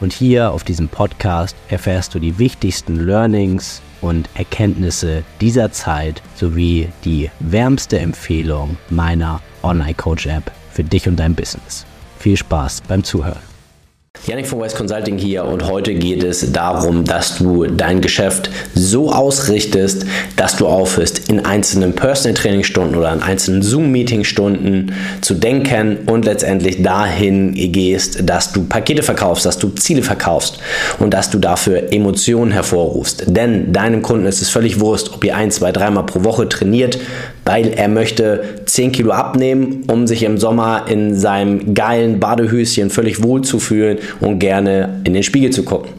Und hier auf diesem Podcast erfährst du die wichtigsten Learnings und Erkenntnisse dieser Zeit sowie die wärmste Empfehlung meiner Online Coach App für dich und dein Business. Viel Spaß beim Zuhören. Yannick von West Consulting hier und heute geht es darum, dass du dein Geschäft so ausrichtest, dass du aufhörst, in einzelnen Personal Training Stunden oder in einzelnen Zoom Meeting Stunden zu denken und letztendlich dahin gehst, dass du Pakete verkaufst, dass du Ziele verkaufst und dass du dafür Emotionen hervorrufst. Denn deinem Kunden ist es völlig wurscht, ob ihr ein, zwei, dreimal pro Woche trainiert, weil er möchte 10 Kilo abnehmen, um sich im Sommer in seinem geilen Badehöschen völlig wohl zu fühlen und gerne in den Spiegel zu gucken.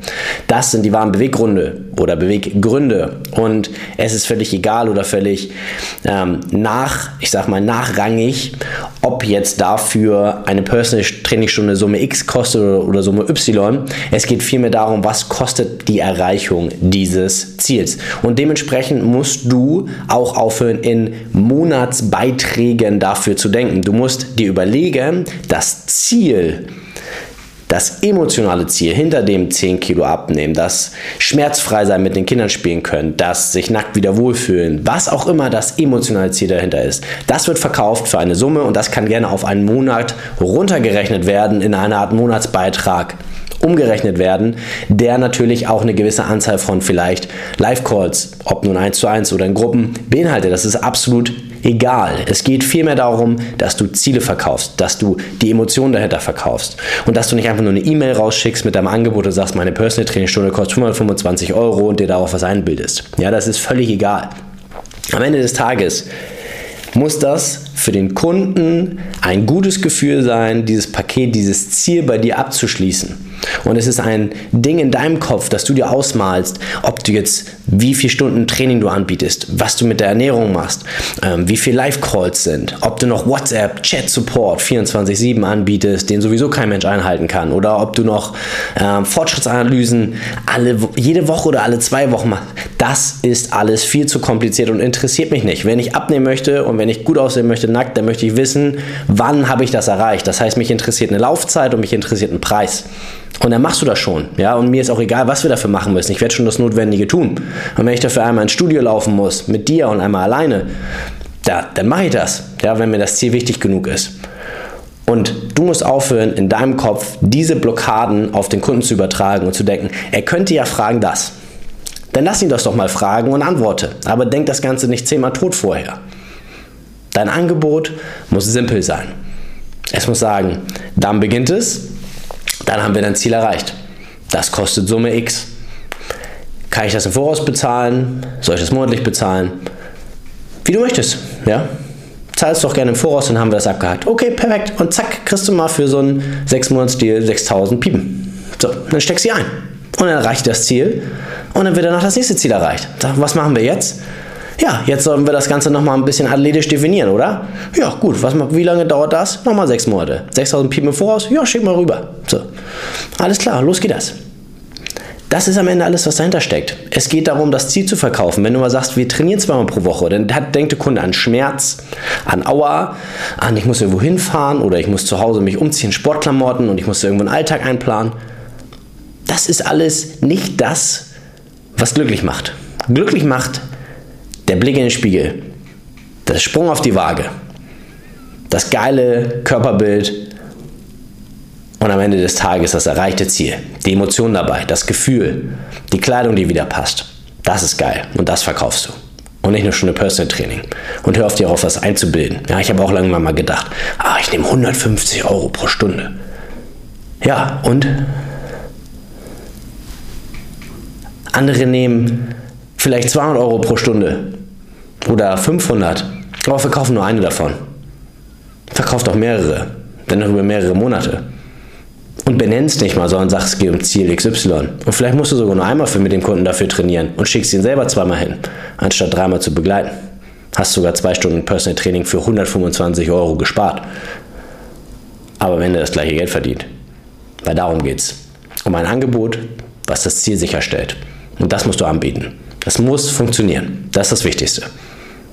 Das sind die wahren Beweggründe oder Beweggründe und es ist völlig egal oder völlig ähm, nach, ich sag mal nachrangig, ob jetzt dafür eine Personal Trainingsstunde Summe X kostet oder, oder Summe Y. Es geht vielmehr darum, was kostet die Erreichung dieses Ziels und dementsprechend musst du auch aufhören in Monatsbeiträgen dafür zu denken. Du musst dir überlegen, das Ziel, das emotionale Ziel hinter dem 10 Kilo abnehmen, das schmerzfrei sein mit den Kindern spielen können, das sich nackt wieder wohlfühlen, was auch immer das emotionale Ziel dahinter ist, das wird verkauft für eine Summe und das kann gerne auf einen Monat runtergerechnet werden in einer Art Monatsbeitrag umgerechnet werden, der natürlich auch eine gewisse Anzahl von vielleicht Live-Calls, ob nun eins zu eins oder in Gruppen, beinhaltet. Das ist absolut egal. Es geht vielmehr darum, dass du Ziele verkaufst, dass du die Emotionen dahinter verkaufst und dass du nicht einfach nur eine E-Mail rausschickst mit deinem Angebot und sagst, meine Personal Trainingstunde kostet 525 Euro und dir darauf was einbildest. Ja, das ist völlig egal. Am Ende des Tages muss das für den Kunden ein gutes Gefühl sein, dieses Paket, dieses Ziel bei dir abzuschließen. Und es ist ein Ding in deinem Kopf, dass du dir ausmalst, ob du jetzt, wie viele Stunden Training du anbietest, was du mit der Ernährung machst, ähm, wie viele Live-Calls sind, ob du noch WhatsApp, Chat-Support 24-7 anbietest, den sowieso kein Mensch einhalten kann, oder ob du noch ähm, Fortschrittsanalysen alle, jede Woche oder alle zwei Wochen machst. Das ist alles viel zu kompliziert und interessiert mich nicht. Wenn ich abnehmen möchte und wenn ich gut aussehen möchte nackt, dann möchte ich wissen, wann habe ich das erreicht. Das heißt, mich interessiert eine Laufzeit und mich interessiert ein Preis. Und dann machst du das schon. Ja? Und mir ist auch egal, was wir dafür machen müssen. Ich werde schon das Notwendige tun. Und wenn ich dafür einmal ins Studio laufen muss, mit dir und einmal alleine, da, dann mache ich das, ja, wenn mir das Ziel wichtig genug ist. Und du musst aufhören, in deinem Kopf diese Blockaden auf den Kunden zu übertragen und zu denken, er könnte ja fragen das. Dann lass ihn das doch mal fragen und antworte. Aber denk das Ganze nicht zehnmal tot vorher. Dein Angebot muss simpel sein. Es muss sagen, dann beginnt es, dann haben wir dein Ziel erreicht. Das kostet Summe X. Kann ich das im Voraus bezahlen? Soll ich das monatlich bezahlen? Wie du möchtest, ja? Zahlst doch gerne im Voraus, dann haben wir das abgehakt. Okay, perfekt. Und zack, kriegst du mal für so einen 6-Monats-Deal 6000 Piepen. So, dann steckst du sie ein. Und dann erreicht das Ziel. Und dann wird danach das nächste Ziel erreicht. Was machen wir jetzt? Ja, jetzt sollen wir das Ganze nochmal ein bisschen athletisch definieren, oder? Ja, gut. Was, wie lange dauert das? Nochmal sechs Monate. 6000 Piepen im Voraus? Ja, schick mal rüber. So. Alles klar, los geht das. Das ist am Ende alles, was dahinter steckt. Es geht darum, das Ziel zu verkaufen. Wenn du mal sagst, wir trainieren zweimal pro Woche, dann denkt der Kunde an Schmerz, an Aua, an ich muss irgendwo hinfahren oder ich muss zu Hause mich umziehen, Sportklamotten und ich muss irgendwo einen Alltag einplanen. Das ist alles nicht das, was glücklich macht. Glücklich macht der Blick in den Spiegel, der Sprung auf die Waage, das geile Körperbild und am Ende des Tages das erreichte Ziel, die Emotion dabei, das Gefühl, die Kleidung, die wieder passt. Das ist geil und das verkaufst du. Und nicht nur schon eine Personal Training. Und hör auf dir auf was einzubilden. Ja, ich habe auch lange mal gedacht, ah, ich nehme 150 Euro pro Stunde. Ja, und? Andere nehmen vielleicht 200 Euro pro Stunde oder 500, aber verkaufen nur eine davon. Verkauft auch mehrere, dann über mehrere Monate. Und benennst nicht mal, sondern sagst, es geht um Ziel XY. Und vielleicht musst du sogar nur einmal für mit dem Kunden dafür trainieren und schickst ihn selber zweimal hin, anstatt dreimal zu begleiten. Hast sogar zwei Stunden Personal Training für 125 Euro gespart. Aber am Ende das gleiche Geld verdient. Weil darum geht es. Um ein Angebot, was das Ziel sicherstellt. Und das musst du anbieten. Das muss funktionieren. Das ist das Wichtigste.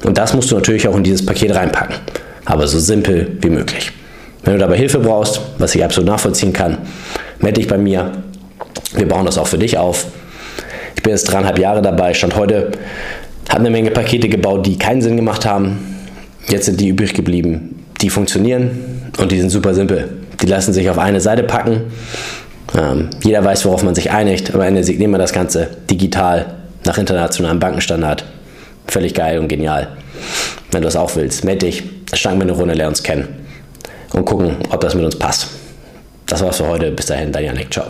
Und das musst du natürlich auch in dieses Paket reinpacken. Aber so simpel wie möglich. Wenn du dabei Hilfe brauchst, was ich absolut nachvollziehen kann, melde dich bei mir. Wir bauen das auch für dich auf. Ich bin jetzt dreieinhalb Jahre dabei, stand heute, habe eine Menge Pakete gebaut, die keinen Sinn gemacht haben. Jetzt sind die übrig geblieben, die funktionieren und die sind super simpel. Die lassen sich auf eine Seite packen. Ähm, jeder weiß, worauf man sich einigt. Am Ende signiert man das Ganze digital nach internationalem Bankenstandard. Völlig geil und genial. Wenn du das auch willst, melde dich, steigen wir eine Runde, lern uns kennen und gucken, ob das mit uns passt. Das war's für heute. Bis dahin, dein Janik. Ciao.